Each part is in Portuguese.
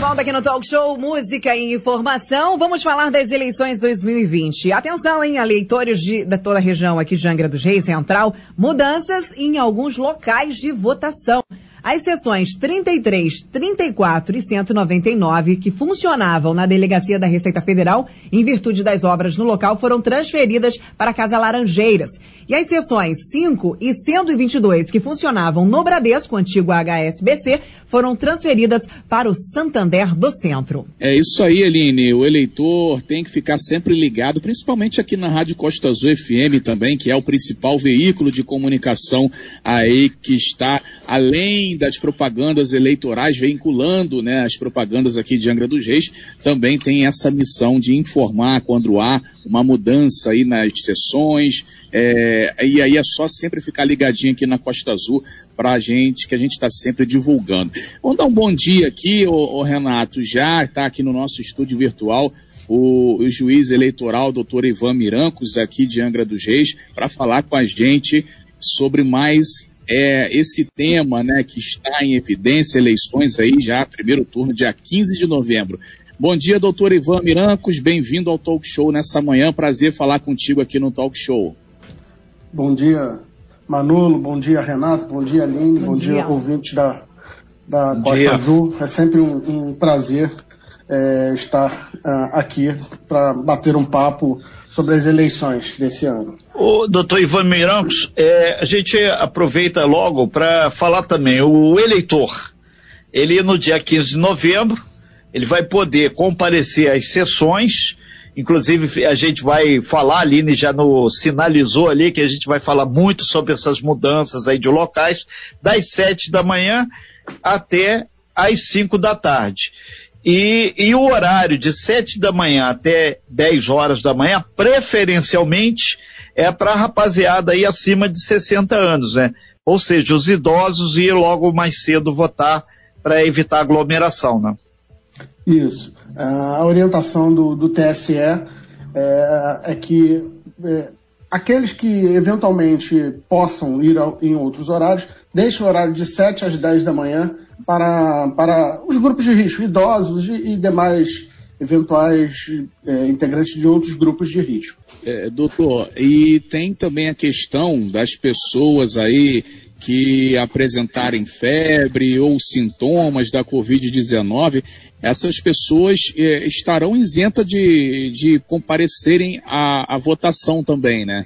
volta aqui no Talk Show Música e Informação. Vamos falar das eleições 2020. Atenção, hein, eleitores de, da toda a região aqui de Angra dos Reis Central, mudanças em alguns locais de votação. As sessões 33, 34 e 199, que funcionavam na Delegacia da Receita Federal, em virtude das obras no local, foram transferidas para a Casa Laranjeiras. E as sessões 5 e 122, que funcionavam no Bradesco, antigo HSBC, foram transferidas para o Santander do Centro. É isso aí, Eline. O eleitor tem que ficar sempre ligado, principalmente aqui na Rádio Costa Azul FM também, que é o principal veículo de comunicação aí que está além das propagandas eleitorais, vinculando né, as propagandas aqui de Angra dos Reis, também tem essa missão de informar quando há uma mudança aí nas sessões, é, e aí é só sempre ficar ligadinho aqui na Costa Azul para a gente, que a gente está sempre divulgando. Vamos dar um bom dia aqui, o Renato, já está aqui no nosso estúdio virtual o, o, juiz eleitoral, doutor Ivan Mirancos, aqui de Angra dos Reis, para falar com a gente sobre mais é, esse tema né, que está em evidência, eleições aí já, primeiro turno, dia 15 de novembro. Bom dia, doutor Ivan Mirancos, bem-vindo ao Talk Show nessa manhã, prazer falar contigo aqui no Talk Show. Bom dia, Manolo, bom dia, Renato, bom dia, Aline, bom, bom dia, dia ouvintes da, da Costa Azul. É sempre um, um prazer é, estar uh, aqui para bater um papo sobre as eleições desse ano. O doutor Ivan Mirancos, é, a gente aproveita logo para falar também, o eleitor, ele no dia 15 de novembro, ele vai poder comparecer às sessões, Inclusive, a gente vai falar, Aline já no, sinalizou ali que a gente vai falar muito sobre essas mudanças aí de locais, das sete da manhã até às cinco da tarde. E, e o horário de sete da manhã até dez horas da manhã, preferencialmente, é para rapaziada aí acima de 60 anos, né? Ou seja, os idosos ir logo mais cedo votar para evitar aglomeração, né? Isso. A orientação do, do TSE é, é que é, aqueles que eventualmente possam ir ao, em outros horários, deixem o horário de 7 às 10 da manhã para, para os grupos de risco, idosos e, e demais eventuais é, integrantes de outros grupos de risco. É, doutor, e tem também a questão das pessoas aí que apresentarem febre ou sintomas da Covid-19 essas pessoas eh, estarão isentas de, de comparecerem à, à, votação também, né?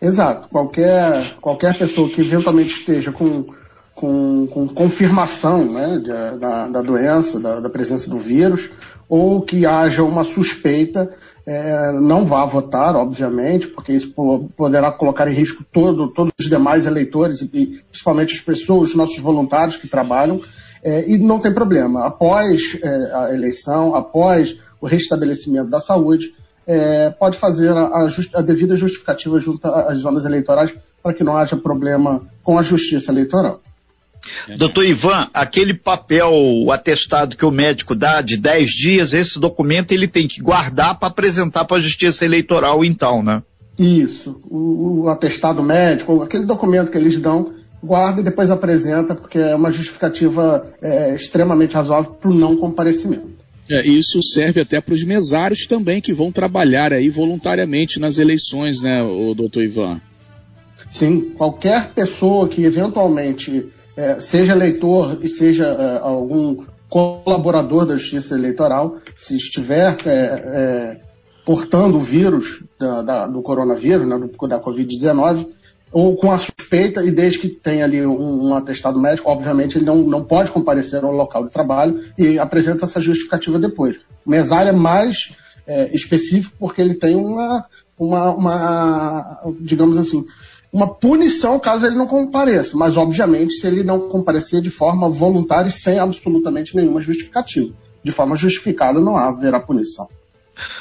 Exato. Qualquer, qualquer pessoa que eventualmente esteja com, com, com confirmação né, de, da, da, doença, da, da, presença do vírus, ou que haja uma suspeita, é, não vá votar, obviamente, porque isso poderá colocar em risco todo, todos os demais eleitores e principalmente as pessoas, os nossos voluntários que trabalham é, e não tem problema. Após é, a eleição, após o restabelecimento da saúde, é, pode fazer a, a, devida justificativa junto às zonas eleitorais para que não haja problema com a justiça eleitoral. Doutor Ivan, aquele papel, o atestado que o médico dá de 10 dias, esse documento ele tem que guardar para apresentar para a Justiça Eleitoral, então, né? Isso. O, o, atestado médico, aquele documento que eles dão, guarda e depois apresenta, porque é uma justificativa é, extremamente razoável para o não comparecimento. É, isso serve até para os mesários também que vão trabalhar aí voluntariamente nas eleições, né, o doutor Ivan? Sim, qualquer pessoa que eventualmente é, seja eleitor e seja é, algum colaborador da Justiça Eleitoral, se estiver é, é, portando o vírus da, da, do coronavírus, né, do, da Covid-19, ou com a suspeita, e desde que tenha ali um, um, atestado médico, obviamente ele não, não pode comparecer ao local de trabalho e apresenta essa justificativa depois. O mesário é mais é, específico porque ele tem uma, uma, uma, digamos assim, uma punição caso ele não compareça. Mas, obviamente, se ele não comparecer de forma voluntária e sem absolutamente nenhuma justificativa. De forma justificada não haverá punição.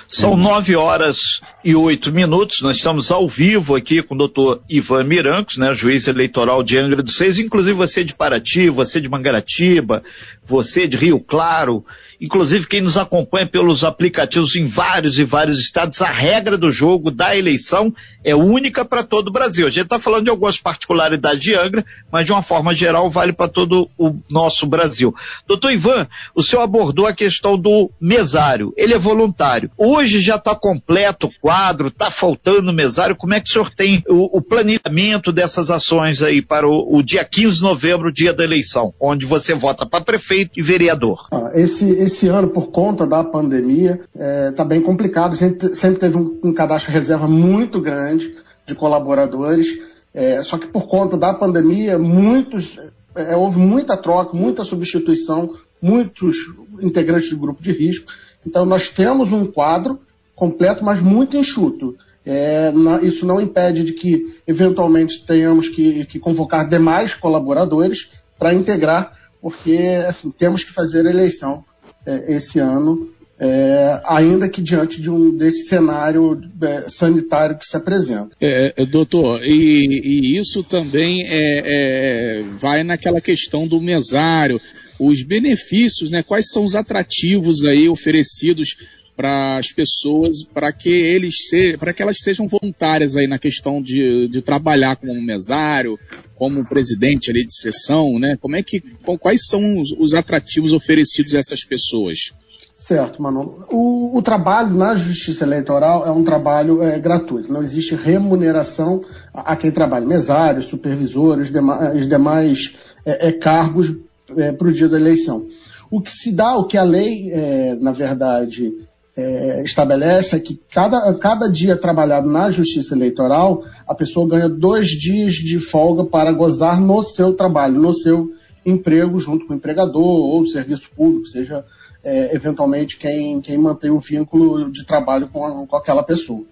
São nove horas e oito minutos. Nós estamos ao vivo aqui com o doutor Ivan Mirancos, né, juiz eleitoral de Angra dos Seis. Inclusive você de Paraty, você de Mangaratiba, você de Rio Claro, inclusive quem nos acompanha pelos aplicativos em vários e vários estados, a regra do jogo da eleição é única para todo o Brasil. A gente está falando de algumas particularidades de Angra, mas de uma forma geral vale para todo o nosso Brasil. Doutor Ivan, o senhor abordou a questão do mesário. Ele é voluntário. Hoje já está completo o quadro, está faltando mesário. Como é que o senhor tem o, o planejamento dessas ações aí para o, o, dia 15 de novembro, dia da eleição, onde você vota para prefeito e vereador? Ah, esse, esse ano, por conta da pandemia, está é, tá bem complicado. Gente sempre teve um, um cadastro reserva muito grande de colaboradores. É, só que por conta da pandemia, muitos, é, houve muita troca, muita substituição, muitos integrantes do grupo de risco. Então nós temos um quadro completo, mas muito enxuto. É, isso não impede de que, eventualmente, tenhamos que, que convocar demais colaboradores para integrar, porque assim, temos que fazer eleição é, esse ano é, ainda que diante de um desse cenário é, sanitário que se apresenta. É, é doutor, e, e, isso também é, é, vai naquela questão do mesário, os benefícios, né? Quais são os atrativos aí oferecidos para as pessoas, para que eles se, para que elas sejam voluntárias aí na questão de, de trabalhar como mesário, como presidente ali de sessão, né? Como é que, quais são os, os atrativos oferecidos a essas pessoas? Certo, Manu. O, o, trabalho na justiça eleitoral é um trabalho é, gratuito. Não existe remuneração a, a quem trabalha, mesários, supervisores, dema, os demais é, é, cargos para o dia da eleição. O que se dá, o que a lei, na verdade, é, estabelece é que cada, cada dia trabalhado na justiça eleitoral, a pessoa ganha dois dias de folga para gozar no seu trabalho, no seu emprego, junto com o empregador ou serviço público, seja é, eventualmente quem, quem mantém o vínculo de trabalho com, a, com aquela pessoa.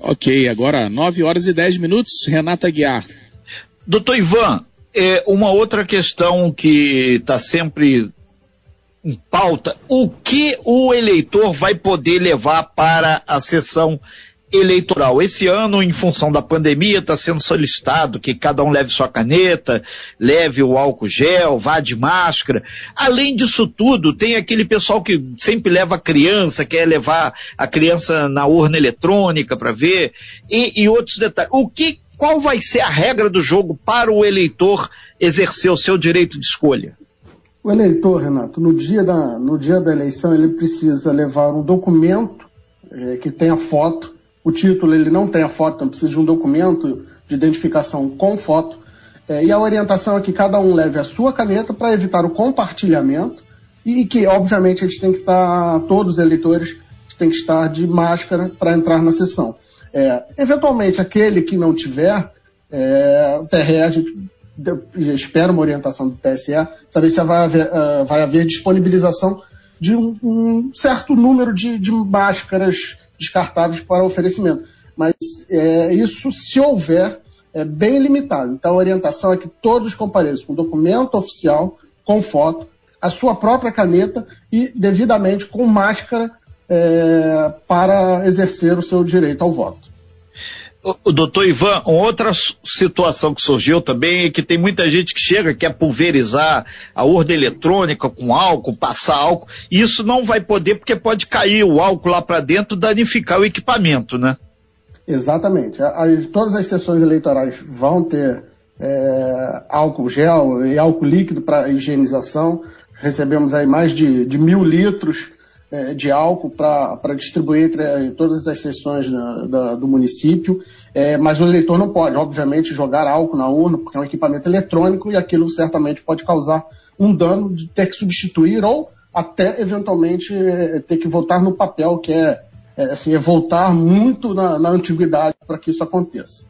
Ok, agora 9 horas e 10 minutos, Renata Guiar. Doutor Ivan, é, uma outra questão que está sempre em pauta, o que o eleitor vai poder levar para a sessão eleitoral. Esse ano, em função da pandemia, está sendo solicitado que cada um leve sua caneta, leve o álcool gel, vá de máscara. Além disso tudo, tem aquele pessoal que sempre leva a criança, quer levar a criança na urna eletrônica para ver, e, e outros detalhes. O que, qual vai ser a regra do jogo para o eleitor exercer o seu direito de escolha? O eleitor, Renato, no dia da, no dia da eleição, ele precisa levar um documento é, que tenha foto, o título ele não tem a foto, então precisa de um documento de identificação com foto. É, e a orientação é que cada um leve a sua caneta para evitar o compartilhamento e que, obviamente, a gente tem que estar, todos os eleitores têm que estar de máscara para entrar na sessão. É, eventualmente, aquele que não tiver, é, o TRE, a gente espera uma orientação do TSE, saber se vai haver, uh, vai haver disponibilização de um, um certo número de, de máscaras descartáveis para oferecimento. Mas é, isso, se houver, é bem limitado. Então a orientação é que todos compareçam com documento oficial, com foto, a sua própria caneta e devidamente com máscara é, para exercer o seu direito ao voto. O, doutor Ivan, outra situação que surgiu também é que tem muita gente que chega, quer pulverizar a urna eletrônica com álcool, passar álcool, e isso não vai poder porque pode cair o álcool lá para dentro, danificar o equipamento, né? Exatamente. todas as sessões eleitorais vão ter é, álcool gel e álcool líquido para higienização. Recebemos aí mais de, de mil litros é, de álcool para distribuir entre é, todas as sessões da, da, do município, é, mas o eleitor não pode, obviamente, jogar álcool na urna, porque é um equipamento eletrônico e aquilo certamente pode causar um dano de ter que substituir ou até, eventualmente, é, ter que votar no papel, que é, é assim, é voltar muito na, na antiguidade para que isso aconteça.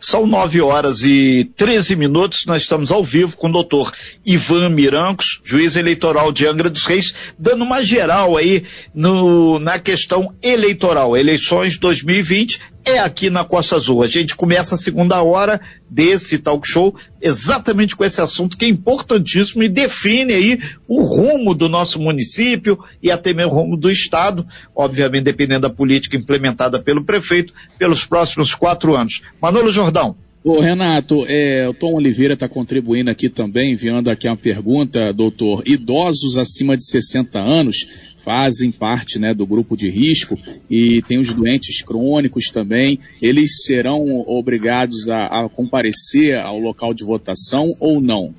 São nove horas e treze minutos, nós estamos ao vivo com o doutor Ivan Mirancos, juiz eleitoral de Angra dos Reis, dando uma geral aí no, na questão eleitoral. Eleições 2020 é aqui na Costa Azul. A gente começa a segunda hora desse talk show exatamente com esse assunto que é importantíssimo e define aí o rumo do nosso município e até mesmo o rumo do Estado, obviamente dependendo da política implementada pelo prefeito, pelos próximos quatro anos. Manolo Jordão. Ô Renato, é, o Tom Oliveira está contribuindo aqui também, enviando aqui uma pergunta, doutor. Idosos acima de 60 anos fazem parte né, do grupo de risco e tem os doentes crônicos também, eles serão obrigados a, a comparecer ao local de votação ou não?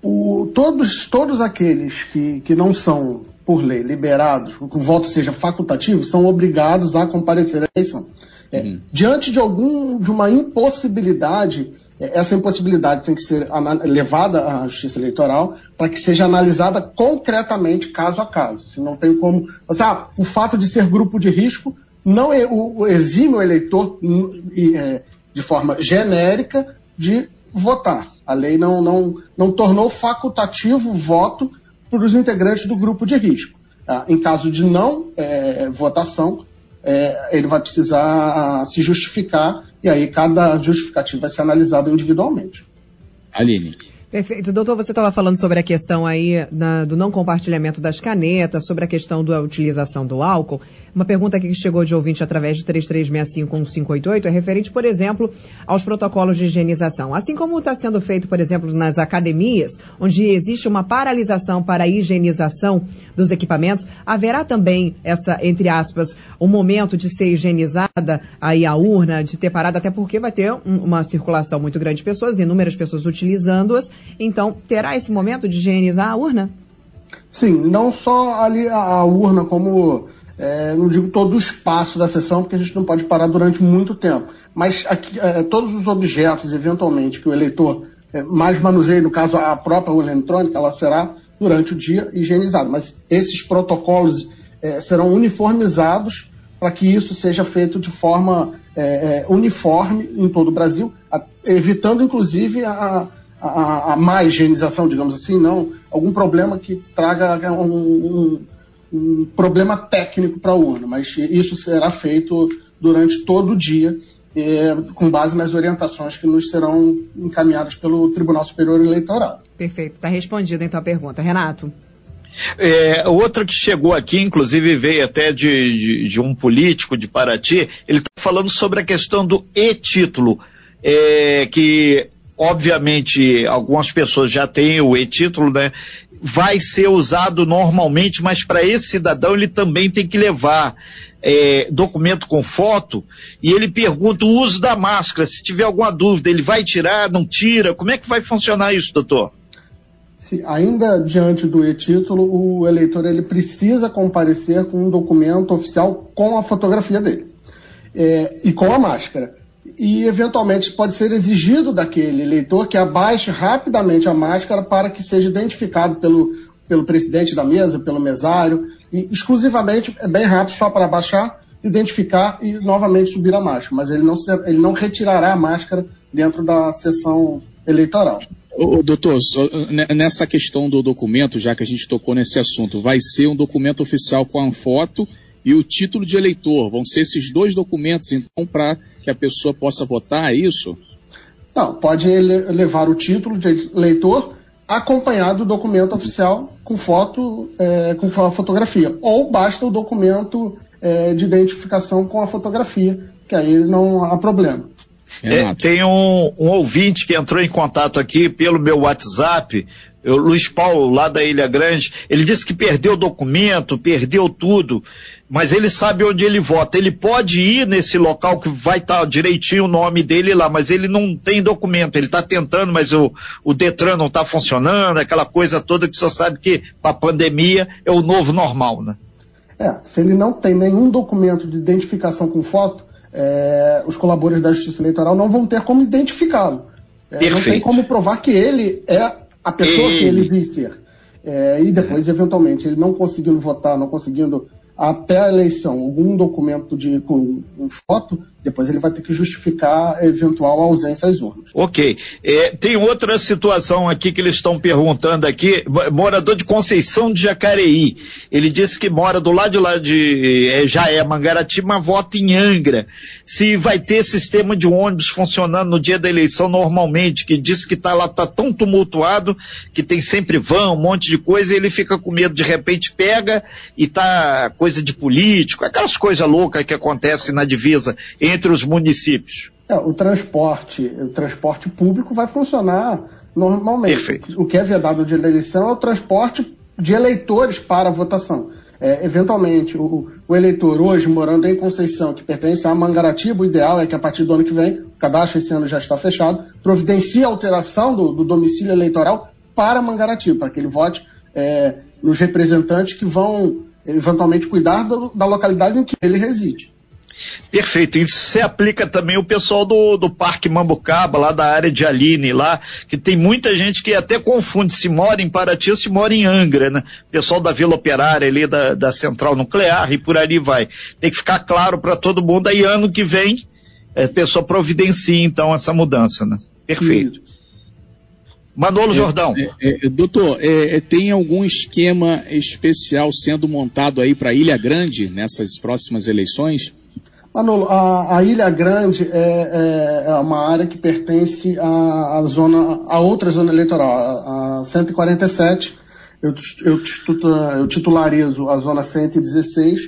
O, todos, todos aqueles que, que não são, por lei, liberados, que o voto seja facultativo, são obrigados a comparecer à eleição. É, uhum. Diante de algum, de uma impossibilidade essa impossibilidade tem que ser levada à justiça eleitoral para que seja analisada concretamente caso a caso. Se não tem como. Assim, ah, o fato de ser grupo de risco não é, o, exime o eleitor é, de forma genérica de votar. A lei não, não, não tornou facultativo o voto para os integrantes do grupo de risco. Ah, em caso de não é, votação, é, ele vai precisar se justificar e aí cada justificativa vai ser analisada individualmente. Aline. Perfeito. Doutor, você estava falando sobre a questão aí na, do não compartilhamento das canetas, sobre a questão da utilização do álcool. Uma pergunta aqui que chegou de ouvinte através de 33651588 é referente, por exemplo, aos protocolos de higienização. Assim como está sendo feito, por exemplo, nas academias, onde existe uma paralisação para a higienização dos equipamentos, haverá também essa, entre aspas, o um momento de ser higienizada aí a urna, de ter parado, até porque vai ter um, uma circulação muito grande de pessoas, inúmeras pessoas utilizando-as. Então, terá esse momento de higienizar a urna? Sim, não só ali a, a urna como é, não digo todo o espaço da sessão, porque a gente não pode parar durante muito tempo, mas aqui, é, todos os objetos, eventualmente, que o eleitor é, mais manuseie, no caso a própria urna eletrônica, ela será durante o dia higienizada. Mas esses protocolos é, serão uniformizados para que isso seja feito de forma é, é, uniforme em todo o Brasil, a, evitando inclusive a, a, a, má higienização, digamos assim, não algum problema que traga um, um um problema técnico para a urna, mas isso será feito durante todo o dia, é, com base nas orientações que nos serão encaminhadas pelo Tribunal Superior Eleitoral. Perfeito, está respondida então a pergunta. Renato. É, outra que chegou aqui, inclusive veio até de, de, de um político de Paraty, ele está falando sobre a questão do e-título, é, que obviamente algumas pessoas já têm o e-título, né? vai ser usado normalmente, mas para esse cidadão ele também tem que levar é, documento com foto e ele pergunta o uso da máscara. Se tiver alguma dúvida, ele vai tirar, não tira? Como é que vai funcionar isso, doutor? Se, ainda diante do e-título, o eleitor ele precisa comparecer com um documento oficial com a fotografia dele é, e com a máscara e eventualmente pode ser exigido daquele eleitor que abaixe rapidamente a máscara para que seja identificado pelo, pelo presidente da mesa, pelo mesário, e exclusivamente é bem rápido só para abaixar, identificar e novamente subir a máscara, mas ele não, ele não retirará a máscara dentro da sessão eleitoral. Ô, doutor, nessa questão do documento, já que a gente tocou nesse assunto, vai ser um documento oficial com a foto e o título de eleitor. Vão ser esses dois documentos, então, para que a pessoa possa votar, é isso? Não, pode levar o título de eleitor acompanhado do documento oficial com foto, é, com a fotografia. Ou basta o documento é, de identificação com a fotografia, que aí não há problema. É, tem um, um, ouvinte que entrou em contato aqui pelo meu WhatsApp, o Luiz Paulo, lá da Ilha Grande, ele disse que perdeu o documento, perdeu tudo mas ele sabe onde ele vota. Ele pode ir nesse local que vai estar tá direitinho o nome dele lá, mas ele não tem documento. Ele está tentando, mas o, o Detran não está funcionando, aquela coisa toda que só sabe que para a pandemia é o novo normal, né? É, se ele não tem nenhum documento de identificação com foto, é, os colaboradores da Justiça Eleitoral não vão ter como identificá-lo. É, não tem como provar que ele é a pessoa ele... que ele diz ser. É, e depois, eventualmente, ele não conseguindo votar, não conseguindo até a eleição algum documento de, com, com foto, depois ele vai ter que justificar eventual ausência às urnas. Ok. É, tem outra situação aqui que eles estão perguntando aqui, morador de Conceição de Jacareí. Ele disse que mora do lado de lá de é, Jaé, Mangaratiba, mas vota em Angra. Se vai ter sistema de ônibus funcionando no dia da eleição normalmente, que disse que tá lá, tá tão tumultuado, que tem sempre vão, um monte de coisa, e ele fica com medo, de repente pega e tá coisa de político, aquelas coisas loucas que acontecem na divisa entre os municípios. É, o transporte, o transporte público vai funcionar normalmente. Perfeito. O que é vedado de eleição é o transporte de eleitores para a votação. É, eventualmente, o, o, eleitor hoje morando em Conceição, que pertence a Mangaratiba, o ideal é que a partir do ano que vem, o cadastro esse ano já está fechado, providencie a alteração do, do domicílio eleitoral para Mangaratiba, para que ele vote é, nos representantes que vão eventualmente cuidar do, da localidade em que ele reside. Perfeito. Isso se aplica também o pessoal do, do Parque Mambucaba, lá da área de Aline, lá, que tem muita gente que até confunde se mora em Paraty ou se mora em Angra, né? Pessoal da Vila Operária ali, da, da Central Nuclear e por ali vai. Tem que ficar claro para todo mundo aí ano que vem, a pessoa providencia então essa mudança, né? Perfeito. Manolo é, Jordão. É, é, doutor, é, é, tem algum esquema especial sendo montado aí para Ilha Grande nessas próximas eleições? Manolo, a, a Ilha Grande é, é, é, uma área que pertence à, à, zona, a outra zona eleitoral, a, a 147. Eu, eu, eu, titularizo a zona 116,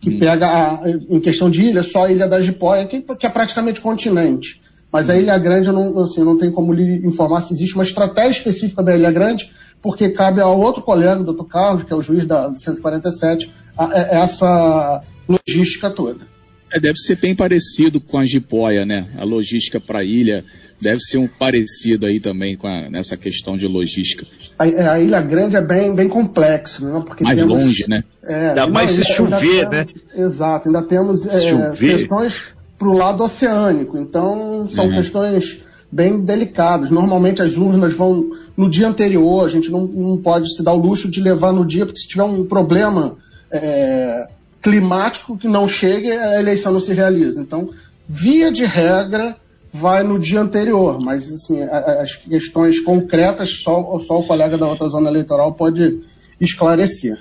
que hum. pega, a, em questão de ilha, só a Ilha da Jipóia, que, que é praticamente continente. Mas a. Ilha Grande, eu não, assim, não tenho como lhe informar se existe uma estratégia específica da Ilha Grande, porque cabe ao outro colega, o doutor Carlos, que é o juiz da 147, a, a, essa logística toda. É, deve ser bem parecido com a jipoia, né? A logística para a ilha deve ser um parecido aí também com a, nessa questão de logística. A, é, a, Ilha Grande é bem, bem complexo, né? Porque mais temos, longe, né? É, Dá mais se chover, né? Exato, ainda temos é, questões para o lado oceânico, então são uhum. questões bem delicadas. Normalmente as urnas vão no dia anterior, a gente não, não pode se dar o luxo de levar no dia, porque se tiver um problema é, climático que não chegue, a eleição não se realiza. Então, via de regra, vai no dia anterior, mas assim, as questões concretas só, só o colega da outra zona eleitoral pode esclarecer.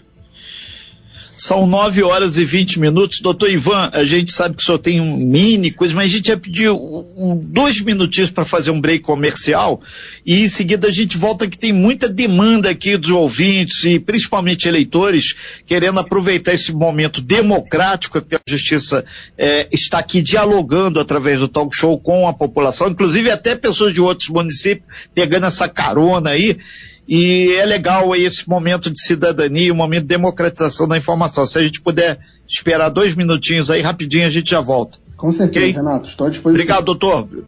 São 9 horas e 20 minutos. Doutor Ivan, a gente sabe que senhor tem um mini coisa, mas a gente ia pedir um, dois minutinhos para fazer um break comercial e em seguida a gente volta que tem muita demanda aqui dos ouvintes e principalmente eleitores querendo aproveitar esse momento democrático que a justiça é, está aqui dialogando através do talk show com a população, inclusive até pessoas de outros municípios pegando essa carona aí. E é legal esse momento de cidadania, um momento de democratização da informação. Se a gente puder esperar dois minutinhos aí, rapidinho a gente já volta. Com certeza, okay? Renato. Estou à disposição. Obrigado, doutor.